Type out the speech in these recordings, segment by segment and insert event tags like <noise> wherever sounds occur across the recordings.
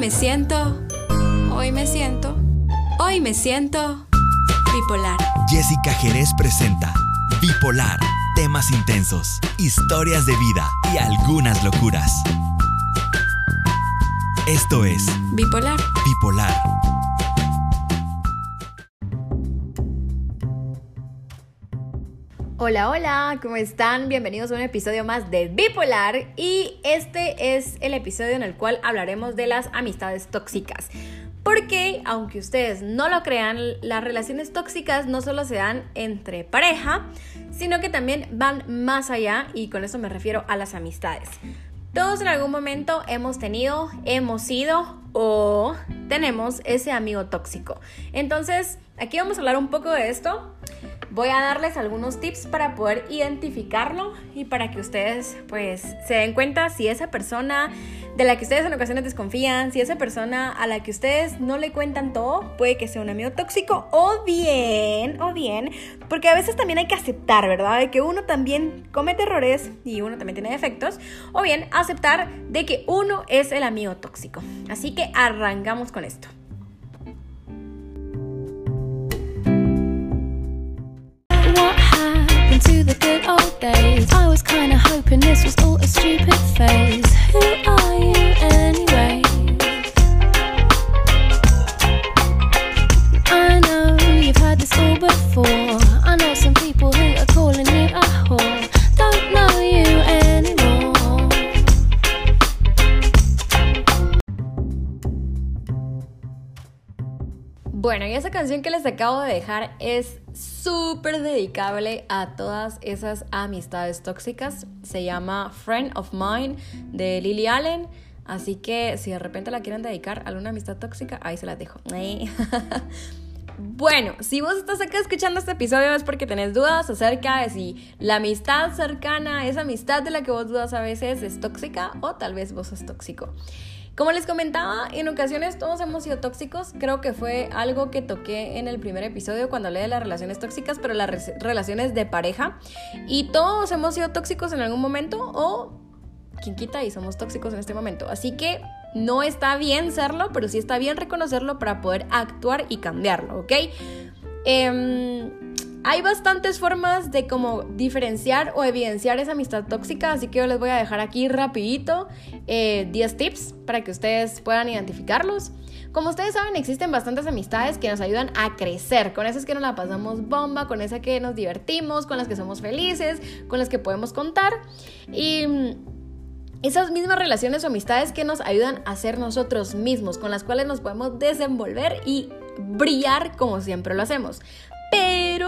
me siento, hoy me siento, hoy me siento bipolar. Jessica Jerez presenta Bipolar, temas intensos, historias de vida y algunas locuras. Esto es Bipolar. Bipolar. Hola, hola, ¿cómo están? Bienvenidos a un episodio más de Bipolar y este es el episodio en el cual hablaremos de las amistades tóxicas. Porque, aunque ustedes no lo crean, las relaciones tóxicas no solo se dan entre pareja, sino que también van más allá y con eso me refiero a las amistades. Todos en algún momento hemos tenido, hemos sido o tenemos ese amigo tóxico. Entonces, aquí vamos a hablar un poco de esto voy a darles algunos tips para poder identificarlo y para que ustedes pues se den cuenta si esa persona de la que ustedes en ocasiones desconfían, si esa persona a la que ustedes no le cuentan todo, puede que sea un amigo tóxico o bien, o bien, porque a veces también hay que aceptar, ¿verdad? De que uno también comete errores y uno también tiene defectos, o bien aceptar de que uno es el amigo tóxico. Así que arrancamos con esto. To the good old days. I was kinda hoping this was all a stupid phase. Who are you anyway? I know you've heard this all before. I know some people who are calling you a whore. Don't know you anymore. Bueno, y esa canción que les acabo de dejar es súper dedicable a todas esas amistades tóxicas. Se llama Friend of Mine de Lily Allen. Así que si de repente la quieren dedicar a alguna amistad tóxica, ahí se las dejo. <laughs> Bueno, si vos estás acá escuchando este episodio es porque tenés dudas acerca de si la amistad cercana, esa amistad de la que vos dudas a veces es tóxica o tal vez vos sos tóxico. Como les comentaba, en ocasiones todos hemos sido tóxicos. Creo que fue algo que toqué en el primer episodio cuando hablé de las relaciones tóxicas, pero las relaciones de pareja. Y todos hemos sido tóxicos en algún momento o quien quita y somos tóxicos en este momento. Así que no está bien serlo, pero sí está bien reconocerlo para poder actuar y cambiarlo, ¿ok? Eh, hay bastantes formas de cómo diferenciar o evidenciar esa amistad tóxica, así que yo les voy a dejar aquí rapidito 10 eh, tips para que ustedes puedan identificarlos. Como ustedes saben, existen bastantes amistades que nos ayudan a crecer, con esas que nos la pasamos bomba, con esas que nos divertimos, con las que somos felices, con las que podemos contar. Y mm, esas mismas relaciones o amistades que nos ayudan a ser nosotros mismos, con las cuales nos podemos desenvolver y brillar como siempre lo hacemos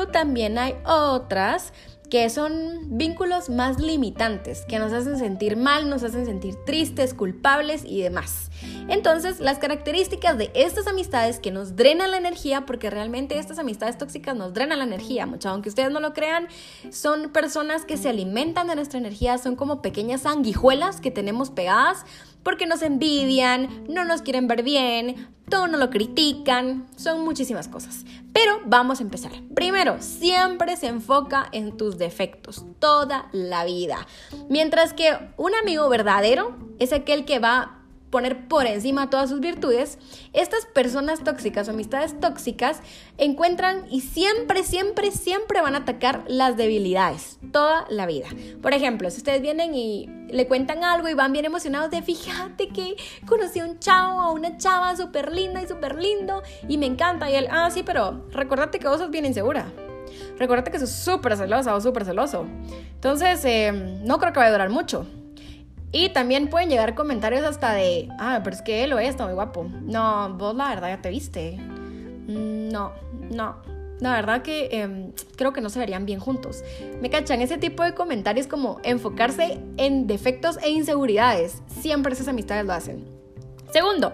también hay otras que son vínculos más limitantes, que nos hacen sentir mal, nos hacen sentir tristes, culpables y demás. Entonces, las características de estas amistades que nos drenan la energía, porque realmente estas amistades tóxicas nos drenan la energía, mucho aunque ustedes no lo crean, son personas que se alimentan de nuestra energía, son como pequeñas sanguijuelas que tenemos pegadas porque nos envidian, no nos quieren ver bien, todo no lo critican, son muchísimas cosas. Pero vamos a empezar. Primero, siempre se enfoca en tus defectos, toda la vida. Mientras que un amigo verdadero es aquel que va poner por encima todas sus virtudes, estas personas tóxicas o amistades tóxicas encuentran y siempre, siempre, siempre van a atacar las debilidades, toda la vida. Por ejemplo, si ustedes vienen y le cuentan algo y van bien emocionados de fíjate que conocí a un chavo o una chava súper linda y súper lindo y me encanta y él, ah, sí, pero recordate que vos sos bien insegura. Recordate que sos súper celosa o súper celoso. Entonces, eh, no creo que vaya a durar mucho. Y también pueden llegar comentarios hasta de, ah, pero es que él es, está muy guapo. No, vos la verdad ya te viste. Mm, no, no. La verdad que em, creo que no se verían bien juntos. Me cachan ese tipo de comentarios como enfocarse en defectos e inseguridades. Siempre esas amistades lo hacen. Segundo,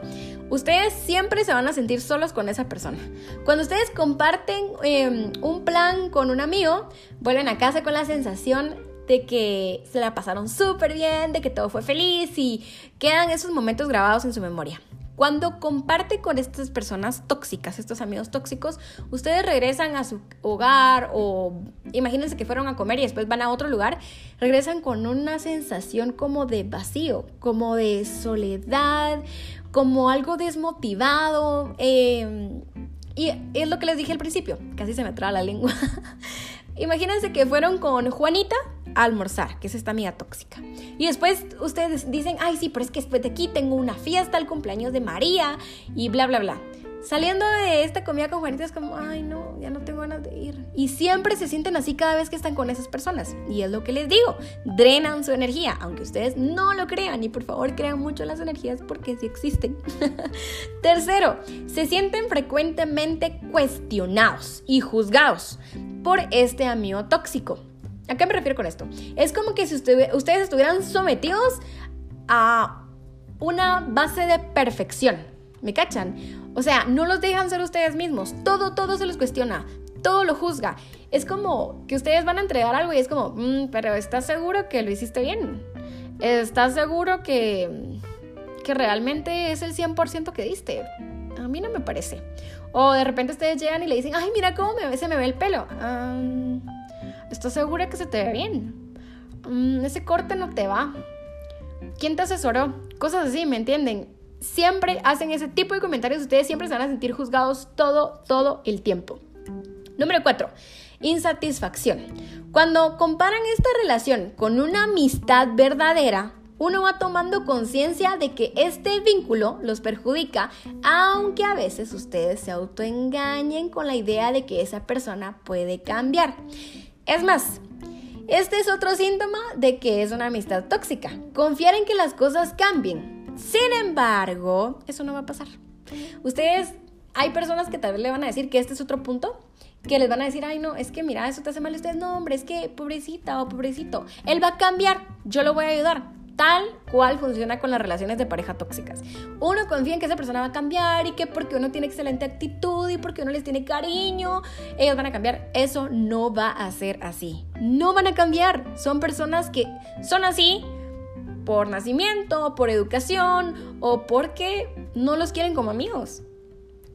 ustedes siempre se van a sentir solos con esa persona. Cuando ustedes comparten em, un plan con un amigo, vuelven a casa con la sensación de que se la pasaron súper bien, de que todo fue feliz y quedan esos momentos grabados en su memoria. Cuando comparte con estas personas tóxicas, estos amigos tóxicos, ustedes regresan a su hogar o imagínense que fueron a comer y después van a otro lugar, regresan con una sensación como de vacío, como de soledad, como algo desmotivado. Eh, y es lo que les dije al principio, casi se me traba la lengua. <laughs> Imagínense que fueron con Juanita almorzar, que es esta amiga tóxica. Y después ustedes dicen, ay sí, pero es que después de aquí tengo una fiesta, el cumpleaños de María y bla, bla, bla. Saliendo de esta comida con Juanita es como, ay no, ya no tengo ganas de ir. Y siempre se sienten así cada vez que están con esas personas. Y es lo que les digo, drenan su energía, aunque ustedes no lo crean. Y por favor crean mucho las energías porque sí existen. <laughs> Tercero, se sienten frecuentemente cuestionados y juzgados por este amigo tóxico. ¿A qué me refiero con esto? Es como que si ustedes estuvieran sometidos a una base de perfección. ¿Me cachan? O sea, no los dejan ser ustedes mismos. Todo, todo se los cuestiona. Todo lo juzga. Es como que ustedes van a entregar algo y es como, mm, pero ¿estás seguro que lo hiciste bien? ¿Estás seguro que, que realmente es el 100% que diste? A mí no me parece. O de repente ustedes llegan y le dicen, ay, mira cómo me, se me ve el pelo. ¿Estás segura que se te ve bien? Mm, ese corte no te va. ¿Quién te asesoró? Cosas así, ¿me entienden? Siempre hacen ese tipo de comentarios, ustedes siempre se van a sentir juzgados todo, todo el tiempo. Número 4. Insatisfacción. Cuando comparan esta relación con una amistad verdadera, uno va tomando conciencia de que este vínculo los perjudica, aunque a veces ustedes se autoengañen con la idea de que esa persona puede cambiar. Es más, este es otro síntoma de que es una amistad tóxica. Confiar en que las cosas cambien. Sin embargo, eso no va a pasar. Ustedes, hay personas que tal vez le van a decir que este es otro punto, que les van a decir, ay no, es que mira, eso te hace mal. ustedes, no, hombre, es que pobrecita o pobrecito. Él va a cambiar, yo lo voy a ayudar tal cual funciona con las relaciones de pareja tóxicas. Uno confía en que esa persona va a cambiar y que porque uno tiene excelente actitud y porque uno les tiene cariño, ellos van a cambiar. Eso no va a ser así. No van a cambiar. Son personas que son así por nacimiento, por educación o porque no los quieren como amigos.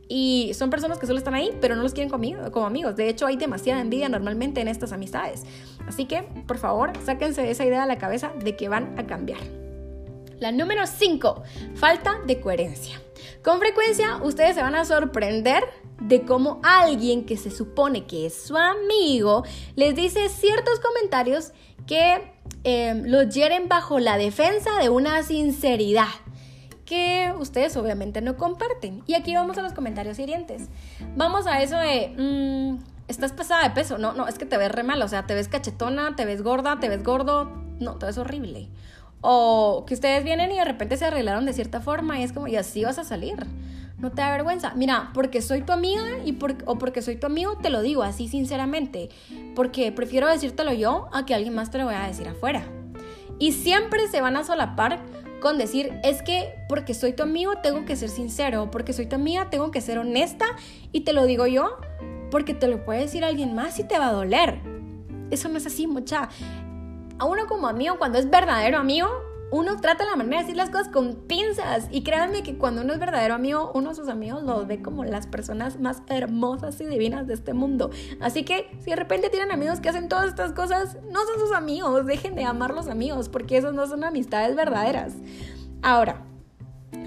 Y son personas que solo están ahí, pero no los quieren como amigos. De hecho, hay demasiada envidia normalmente en estas amistades. Así que, por favor, sáquense esa idea de la cabeza de que van a cambiar. La número 5, falta de coherencia. Con frecuencia, ustedes se van a sorprender de cómo alguien que se supone que es su amigo les dice ciertos comentarios que eh, los hieren bajo la defensa de una sinceridad que ustedes obviamente no comparten. Y aquí vamos a los comentarios hirientes. Vamos a eso de, mm, estás pesada de peso. No, no, es que te ves re mal. O sea, te ves cachetona, te ves gorda, te ves gordo. No, todo es horrible. O que ustedes vienen y de repente se arreglaron de cierta forma y es como, y así vas a salir. No te da vergüenza. Mira, porque soy tu amiga y o porque soy tu amigo, te lo digo así sinceramente. Porque prefiero decírtelo yo a que alguien más te lo vaya a decir afuera. Y siempre se van a solapar con decir, es que porque soy tu amigo tengo que ser sincero, porque soy tu amiga tengo que ser honesta y te lo digo yo porque te lo puede decir alguien más y te va a doler. Eso no es así, mucha. A uno como amigo, cuando es verdadero amigo, uno trata la manera de decir las cosas con pinzas. Y créanme que cuando uno es verdadero amigo, uno de sus amigos los ve como las personas más hermosas y divinas de este mundo. Así que si de repente tienen amigos que hacen todas estas cosas, no son sus amigos. Dejen de amar los amigos porque esos no son amistades verdaderas. Ahora,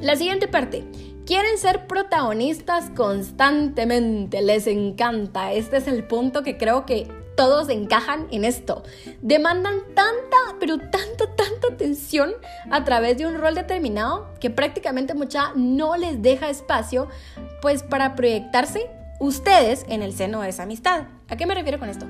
la siguiente parte. Quieren ser protagonistas constantemente, les encanta. Este es el punto que creo que todos encajan en esto. Demandan tanta, pero tanta, tanta atención a través de un rol determinado que prácticamente mucha no les deja espacio pues para proyectarse ustedes en el seno de esa amistad. ¿A qué me refiero con esto?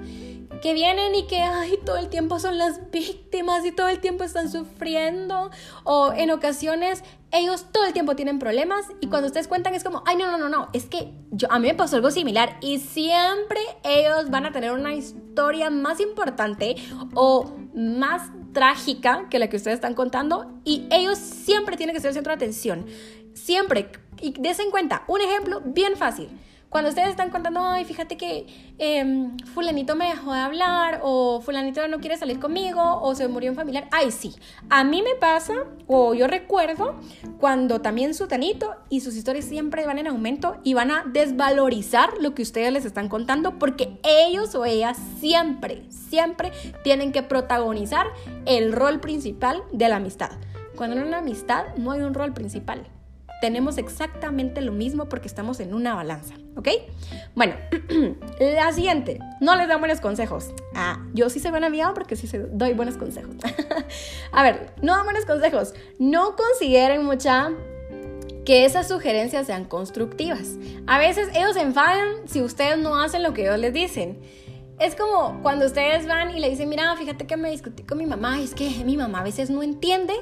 Que vienen y que ay, todo el tiempo son las víctimas y todo el tiempo están sufriendo o en ocasiones ellos todo el tiempo tienen problemas y cuando ustedes cuentan es como, ay, no, no, no, no, es que yo, a mí me pasó algo similar y siempre ellos van a tener una historia más importante o más trágica que la que ustedes están contando y ellos siempre tienen que ser el centro de atención. Siempre. Y desen cuenta, un ejemplo bien fácil. Cuando ustedes están contando, ay, fíjate que em, fulanito me dejó de hablar o fulanito no quiere salir conmigo o se murió un familiar, ay, sí, a mí me pasa o yo recuerdo cuando también su tanito y sus historias siempre van en aumento y van a desvalorizar lo que ustedes les están contando porque ellos o ellas siempre, siempre tienen que protagonizar el rol principal de la amistad. Cuando en una amistad no hay un rol principal, tenemos exactamente lo mismo porque estamos en una balanza, ¿ok? Bueno, <clears throat> la siguiente, no les dan buenos consejos. Ah, yo sí soy buena amiga porque sí doy buenos consejos. <laughs> a ver, no dan buenos consejos. No consideren mucha que esas sugerencias sean constructivas. A veces ellos se enfadan si ustedes no hacen lo que ellos les dicen. Es como cuando ustedes van y le dicen, mira, fíjate que me discutí con mi mamá, es que mi mamá a veces no entiende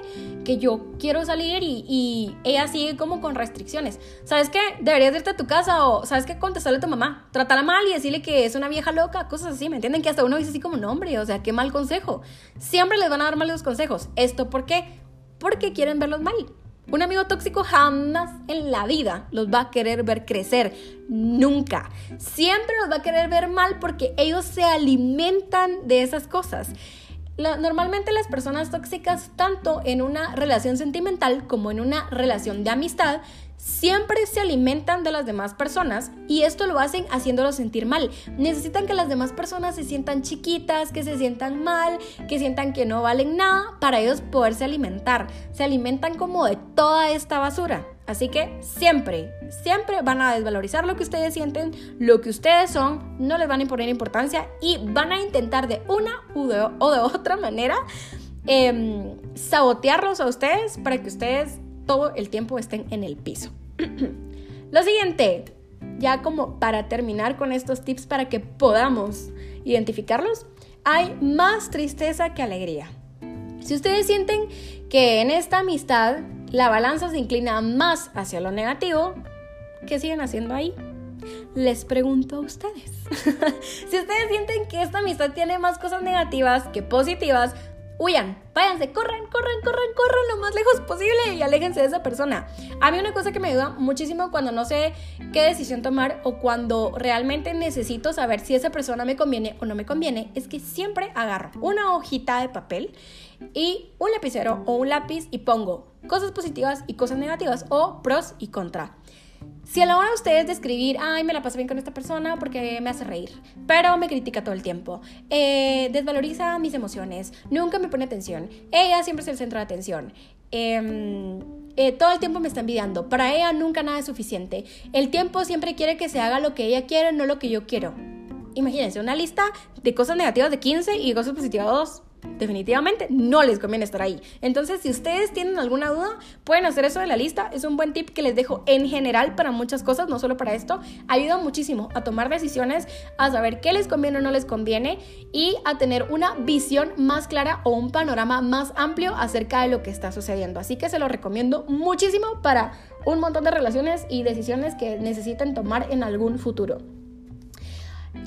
que yo quiero salir y, ella sigue como con restricciones. ¿Sabes qué? Deberías irte a tu casa o ¿sabes qué? Contestarle a tu mamá, trátala mal y decirle que es una vieja loca, cosas así, ¿me entienden? Que hasta uno dice así como nombre, o sea, qué mal consejo. Siempre les van a dar malos consejos. ¿Esto por qué? Porque quieren verlos mal. Un amigo tóxico jamás en la vida los va a querer ver crecer, nunca. Siempre los va a querer ver mal porque ellos se alimentan de esas cosas. normalmente las personas tóxicas, tanto en una relación sentimental como en una relación de amistad, siempre se alimentan de las demás personas y esto lo hacen haciéndolos sentir mal. Necesitan que las demás personas se sientan chiquitas, que se sientan mal, que sientan que no valen nada para ellos poderse alimentar. Se alimentan como de toda esta basura. Así que siempre, siempre van a desvalorizar lo que ustedes sienten, lo que ustedes son, no les van a imponer importancia y van a intentar de una o de, otra manera em, sabotearlos a ustedes para que ustedes todo el tiempo estén en el piso. <clears throat> Lo siguiente, ya como para terminar con estos tips para que podamos identificarlos, hay más tristeza que alegría. Si ustedes sienten que en esta amistad la balanza se inclina más hacia lo negativo, ¿qué siguen haciendo ahí? Les pregunto a ustedes. <laughs> si ustedes sienten que esta amistad tiene más cosas negativas que positivas, huyan, váyanse, corran, corran, corran, corran lo más lejos posible y aléjense de esa persona. A mí una cosa que me ayuda muchísimo cuando no sé qué decisión tomar o cuando realmente necesito saber si esa persona me conviene o no me conviene, es que siempre agarro una hojita de papel y un lapicero o un lápiz y pongo cosas positivas y cosas negativas o pros y contra. Si a la hora de ustedes de escribir, ay, me la paso bien con esta persona porque me hace reír, pero me critica todo el tiempo, eh, desvaloriza mis emociones, nunca me pone atención, ella siempre es el centro de atención, em, eh, todo el tiempo me está envidiando, para ella nunca nada es suficiente, el tiempo siempre quiere que se haga lo que ella quiere, no lo que yo quiero. Imagínense una lista de cosas negativas de 15 y cosas positivas de 2 definitivamente no les conviene estar ahí. Entonces, si ustedes tienen alguna duda, pueden hacer eso de la lista. Es un buen tip que les dejo en general para muchas cosas, no solo para esto. Ayuda muchísimo a tomar decisiones, a saber qué les conviene o no les conviene y a tener una visión más clara o un panorama más amplio acerca de lo que está sucediendo. Así que se lo recomiendo muchísimo para un montón de relaciones y decisiones que necesiten tomar en algún futuro.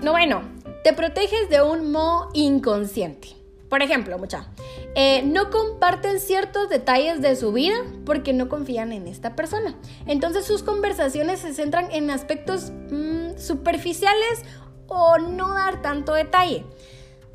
No, bueno, te proteges de un modo inconsciente. Por ejemplo, mucha, eh, no comparten ciertos detalles de su vida porque no confían en esta persona. Entonces sus conversaciones se centran en aspectos mm, superficiales o no dar tanto detalle.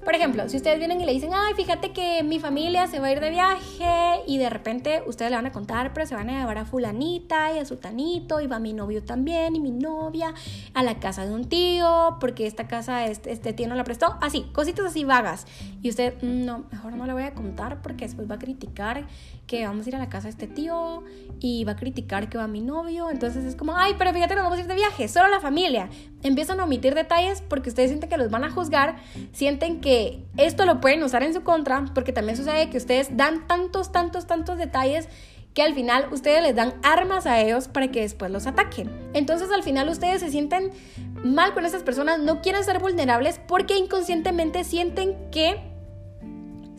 Por ejemplo, si ustedes vienen y le dicen, ay, fíjate que mi familia se va a ir de viaje y de repente ustedes le van a contar, pero se van a llevar a fulanita y a su tanito y va mi novio también y mi novia a la casa de un tío porque esta casa este, este tío no la prestó. Así, cositas así vagas. Y usted, mm, no, mejor no le voy a contar porque después va a criticar que vamos a ir a la casa de este tío y va a criticar que va mi novio. Entonces es como, ay, pero fíjate, nos vamos a ir de viaje, solo la familia. Empiezan a omitir detalles porque ustedes sienten que los van a juzgar, sienten que esto lo pueden usar en su contra, porque también sucede que ustedes dan tantos, tantos, tantos detalles que al final ustedes les dan armas a ellos para que después los ataquen. Entonces al final ustedes se sienten mal con esas personas, no quieren ser vulnerables porque inconscientemente sienten que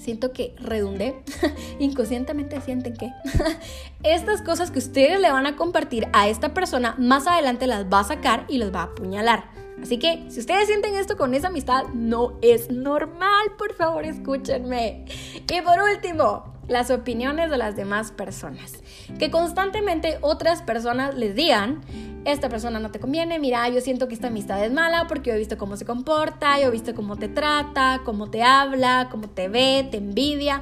siento que redundé, <laughs> inconscientemente sienten que <laughs> estas cosas que ustedes le van a compartir a esta persona, más adelante las va a sacar y los va a apuñalar. Así que si ustedes sienten esto con esa amistad, no es normal, por favor escúchenme. Y por último, las opiniones de las demás personas. Que constantemente otras personas les digan, esta persona no te conviene, mira, yo siento que esta amistad es mala porque yo he visto cómo se comporta, yo he visto cómo te trata, cómo te habla, cómo te ve, te envidia.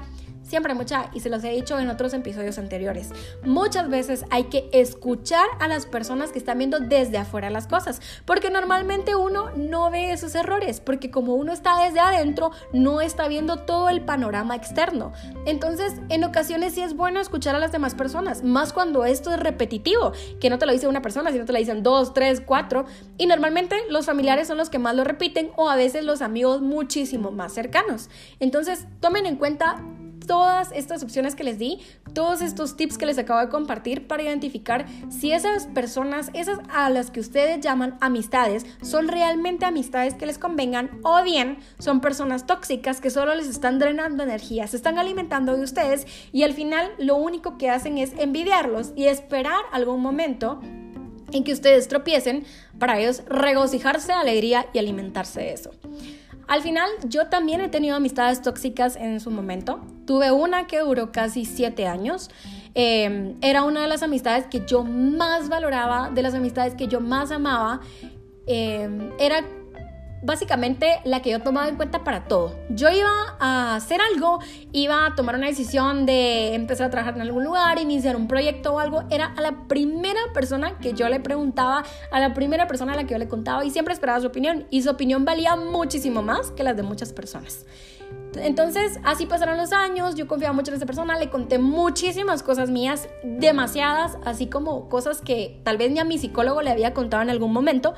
Siempre mucha, y se los he dicho en otros episodios anteriores, muchas veces hay que escuchar a las personas que están viendo desde afuera las cosas, porque normalmente uno no ve esos errores, porque como uno está desde adentro, no está viendo todo el panorama externo. Entonces, en ocasiones sí es bueno escuchar a las demás personas, más cuando esto es repetitivo, que no te lo dice una persona, sino te lo dicen dos, tres, cuatro, y normalmente los familiares son los que más lo repiten o a veces los amigos muchísimo más cercanos. Entonces, tomen en cuenta todas estas opciones que les di, todos estos tips que les acabo de compartir para identificar si esas personas, esas a las que ustedes llaman amistades, son realmente amistades que les convengan o bien son personas tóxicas que solo les están drenando energía, se están alimentando de ustedes y al final lo único que hacen es envidiarlos y esperar algún momento en que ustedes tropiecen para ellos regocijarse de alegría y alimentarse de eso. Al final, yo también he tenido amistades tóxicas en su momento. Tuve una que duró casi siete años. Em, era una de las amistades que yo más valoraba, de las amistades que yo más amaba. Em, era básicamente la que yo tomaba en cuenta para todo. Yo iba a hacer algo, iba a tomar una decisión de empezar a trabajar en algún lugar, iniciar un proyecto o algo, era a la primera persona que yo le preguntaba, a la primera persona a la que yo le contaba y siempre esperaba su opinión y su opinión valía muchísimo más que las de muchas personas. Entonces, así pasaron los años, yo confiaba mucho en esa persona, le conté muchísimas cosas mías, demasiadas, así como cosas que tal vez ni a mi psicólogo le había contado en algún momento,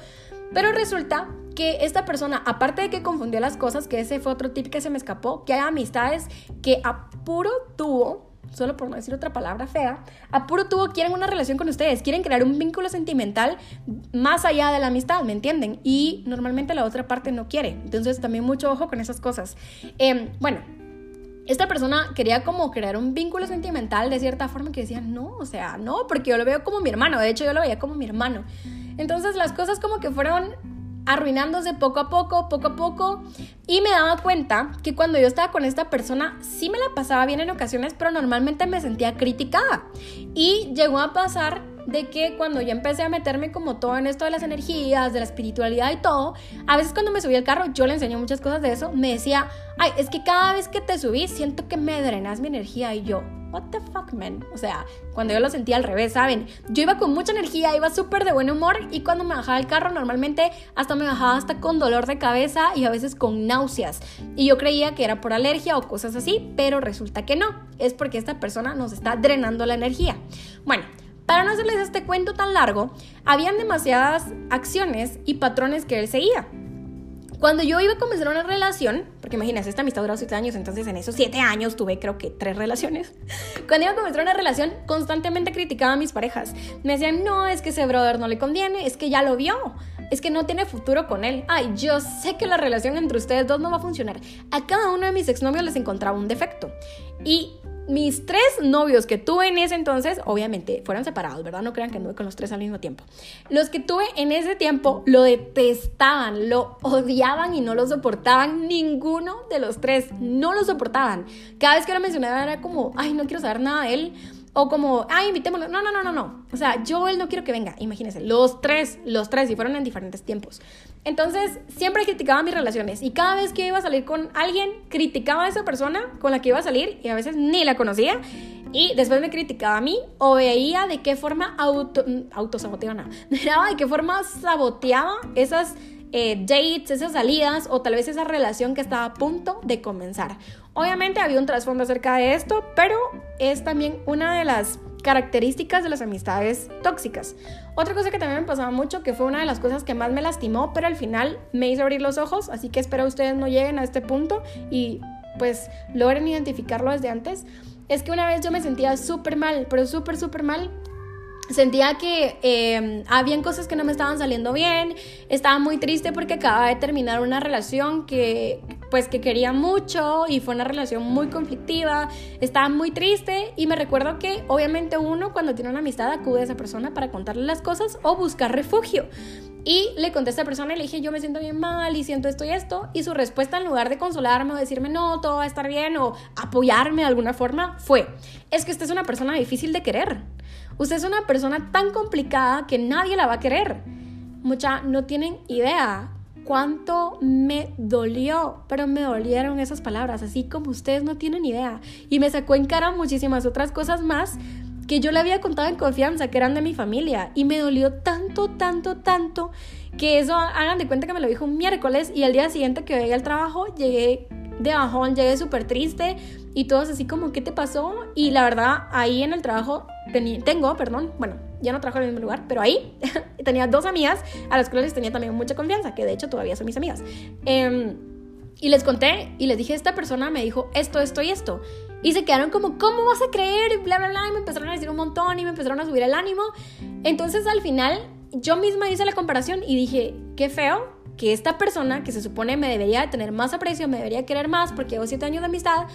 pero resulta que esta persona, aparte de que confundió las cosas, que ese fue otro tip que se me escapó, que hay amistades que a puro tubo, solo por no decir otra palabra fea, a puro tubo quieren una relación con ustedes, quieren crear un vínculo sentimental más allá de la amistad, ¿me entienden? Y normalmente la otra parte no quiere. Entonces también mucho ojo con esas cosas. Em, bueno, esta persona quería como crear un vínculo sentimental de cierta forma que decía, no, o sea, no, porque yo lo veo como mi hermano, de hecho yo lo veía como mi hermano. Entonces las cosas como que fueron arruinándose poco a poco, poco a poco. Y me daba cuenta que cuando yo estaba con esta persona, sí me la pasaba bien en ocasiones, pero normalmente me sentía criticada. Y llegó a pasar de que cuando yo empecé a meterme como todo en esto de las energías, de la espiritualidad y todo, a veces cuando me subí al carro, yo le enseñé muchas cosas de eso, me decía, ay, es que cada vez que te subí siento que me drenas mi energía y yo, what the fuck, man. O sea, cuando yo lo sentía al revés, ¿saben? Yo iba con mucha energía, iba súper de buen humor y cuando me bajaba el carro normalmente hasta me bajaba hasta con dolor de cabeza y a veces con náuseas. Y yo creía que era por alergia o cosas así, pero resulta que no. Es porque esta persona nos está drenando la energía. Bueno. Para no hacerles este cuento tan largo, habían demasiadas acciones y patrones que él seguía. Cuando yo iba a comenzar una relación, porque imagínense, esta amistad duró 7 años, entonces en esos 7 años tuve creo que 3 relaciones. <laughs> Cuando iba a comenzar una relación, constantemente criticaba a mis parejas. Me decían, no, es que ese brother no le conviene, es que ya lo vio, es que no tiene futuro con él. Ay, yo sé que la relación entre ustedes dos no va a funcionar. A cada uno de mis exnovios les encontraba un defecto. Y mis tres novios que tuve en ese entonces, obviamente, fueron separados, ¿verdad? No crean que anduve con los tres al mismo tiempo. Los que tuve en ese tiempo lo detestaban, lo odiaban y no lo soportaban. Ninguno de los tres no lo soportaban. Cada vez que lo mencionaba era como, ay, no quiero saber nada de él. O como, ay, invitémoslo. No, no, no, no, no. O sea, yo él no quiero que venga. Imagínense, los tres, los tres, y fueron en diferentes tiempos. Entonces, siempre criticaba mis relaciones. Y cada vez que iba a salir con alguien, criticaba a esa persona con la que iba a salir, y a veces ni la conocía. Y después me criticaba a mí, o veía de qué forma auto, autosaboteaba, nada. <laughs> Miraba de qué forma saboteaba esas eh, dates, esas salidas o tal vez esa relación que estaba a punto de comenzar. Obviamente había un trasfondo acerca de esto, pero es también una de las características de las amistades tóxicas. Otra cosa que también me pasaba mucho, que fue una de las cosas que más me lastimó, pero al final me hizo abrir los ojos, así que espero ustedes no lleguen a este punto y pues logren identificarlo desde antes, es que una vez yo me sentía súper mal, pero súper, súper mal Sentía que eh, habían cosas que no me estaban saliendo bien, estaba muy triste porque acababa de terminar una relación que pues que quería mucho y fue una relación muy conflictiva, estaba muy triste y me recuerdo que obviamente uno cuando tiene una amistad acude a esa persona para contarle las cosas o buscar refugio. Y le conté a esta persona y le dije, yo me siento bien mal y siento esto y esto. Y su respuesta, en lugar de consolarme o decirme, no, todo va a estar bien o apoyarme de alguna forma, fue, es que usted es una persona difícil de querer. Usted es una persona tan complicada que nadie la va a querer. Mucha, no tienen idea cuánto me dolió, pero me dolieron esas palabras, así como ustedes no tienen idea. Y me sacó en cara muchísimas otras cosas más que yo le había contado en confianza, que eran de mi familia. Y me dolió tanto, tanto, tanto, que eso hagan de cuenta que me lo dijo un miércoles y el día siguiente que llegué al trabajo, llegué de bajón, llegué súper triste y todos así como, ¿qué te pasó? Y la verdad, ahí en el trabajo tengo, perdón, bueno, ya no trabajo en el mismo lugar, pero ahí <laughs> tenía dos amigas a las cuales tenía también mucha confianza, que de hecho todavía son mis amigas. Em, y les conté y les dije, esta persona me dijo esto, esto y esto. Y se quedaron como, ¿cómo vas a creer? Y bla, bla, bla. Y me empezaron a decir un montón y me empezaron a subir el ánimo. Entonces al final yo misma hice la comparación y dije, qué feo que esta persona que se supone me debería tener más aprecio, me debería querer más porque llevo siete años de amistad,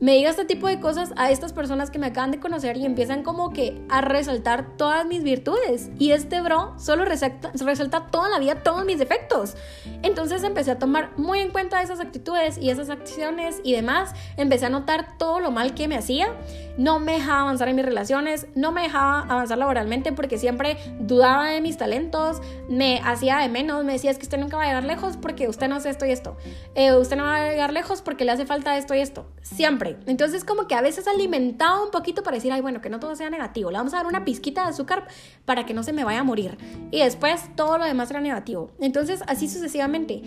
me diga este tipo de cosas a estas personas que me acaban de conocer y empiezan como que a resaltar todas mis virtudes. Y este bro solo resalta, resalta toda la vida todos mis defectos. Entonces empecé a tomar muy en cuenta esas actitudes y esas acciones y demás. Empecé a notar todo lo mal que me hacía. No me dejaba avanzar en mis relaciones, no me dejaba avanzar laboralmente porque siempre dudaba de mis talentos, me hacía de menos, me decía es que usted nunca va a llegar lejos porque usted no hace esto y esto. Eh, usted no va a llegar lejos porque le hace falta esto y esto. Siempre entonces como que a veces alimentaba un poquito para decir, ay, bueno, que no todo sea negativo. Le vamos a dar una pizquita de azúcar para que no se me vaya a morir. Y después todo lo demás era negativo. Entonces así sucesivamente.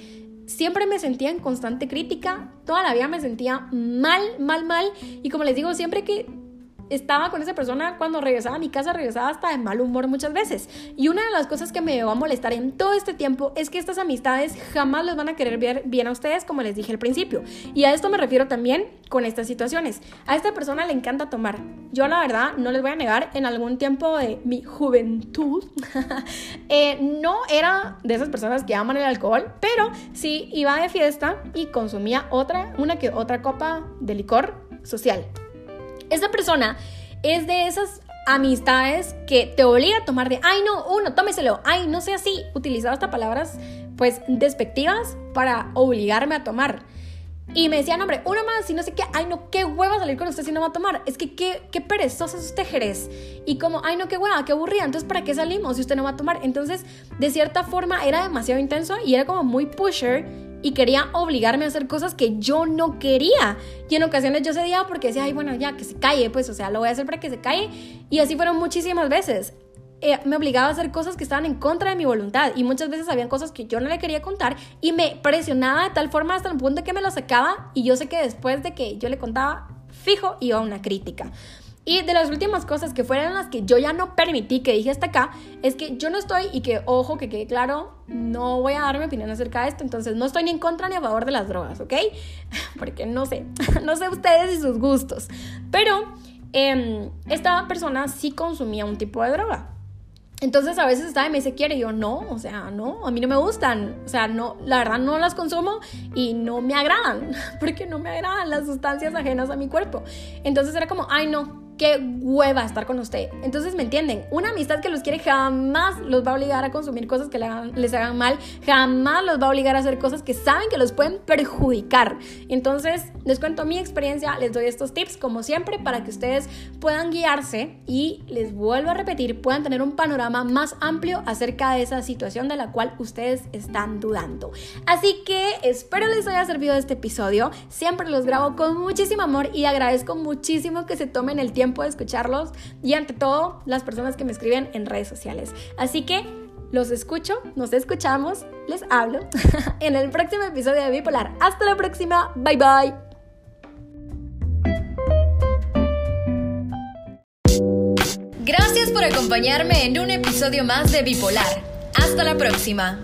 Siempre me sentía en constante crítica, toda la vida me sentía mal, mal, mal. Y como les digo, siempre que estaba con esa persona cuando regresaba a mi casa, regresaba hasta de mal humor muchas veces. Y una de las cosas que me va a molestar en todo este tiempo es que estas amistades jamás les van a querer ver bien a ustedes, como les dije al principio. Y a esto me refiero también con estas situaciones. A esta persona le encanta tomar. Yo la verdad, no les voy a negar, en algún tiempo de mi juventud, <laughs> eh, no era de esas personas que aman el alcohol, pero sí iba de fiesta y consumía otra, una que otra copa de licor social. Esa persona es de esas amistades que te obliga a tomar de, ay no, uno, tómeselo, ay, no sé así. Utilizaba hasta palabras pues despectivas para obligarme a tomar. Y me decían, hombre, uno más y no sé qué, ay no, qué hueva salir con usted si no va a tomar. Es que qué, qué perezoso es usted, Jerez. Y como, ay no, qué hueva, qué aburrida. Entonces, ¿para qué salimos si usted no va a tomar? Entonces, de cierta forma era demasiado intenso y era como muy pusher y quería obligarme a hacer cosas que yo no quería. Y en ocasiones yo cedía porque decía, ay, bueno, ya, que se calle, pues, o sea, lo voy a hacer para que se calle. Y así fueron muchísimas veces. Eh, me obligaba a hacer cosas que estaban en contra de mi voluntad y muchas veces habían cosas que yo no le quería contar y me presionaba de tal forma hasta el punto que me lo sacaba y yo sé que después de que yo le contaba fijo iba una crítica. Y de las últimas cosas que fueron las que yo ya no permití que dije hasta acá, es que yo no estoy, y que ojo, que quede claro, no voy a dar mi opinión acerca de esto, entonces no estoy ni en contra ni a favor de las drogas, ¿ok? <laughs> Porque no sé, <laughs> no sé ustedes y sus gustos. Pero em, esta persona sí consumía un tipo de droga. Entonces a veces estaba y me dice, ¿quiere? Y yo, no, o sea, no, a mí no me gustan. O sea, no, la verdad no las consumo y no me agradan, <laughs> porque no me agradan las sustancias ajenas a mi cuerpo. Entonces era como, ay, no, qué hueva estar con usted. Entonces, ¿me entienden? Una amistad que los quiere jamás los va a obligar a consumir cosas que les hagan mal, jamás los va a obligar a hacer cosas que saben que los pueden perjudicar. Entonces, les cuento mi experiencia, les doy estos tips como siempre para que ustedes puedan guiarse y les vuelvo a repetir, puedan tener un panorama más amplio acerca de esa situación de la cual ustedes están dudando. Así que espero les haya servido este episodio. Siempre los grabo con muchísimo amor y agradezco muchísimo que se tomen el tiempo de escucharlos y ante todo las personas que me escriben en redes sociales. Así que los escucho, nos escuchamos, les hablo <laughs> en el próximo episodio de Bipolar. Hasta la próxima, bye bye. Gracias por acompañarme en un episodio más de Bipolar. Hasta la próxima.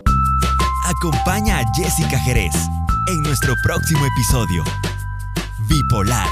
Acompaña a Jessica Jerez en nuestro próximo episodio. Bipolar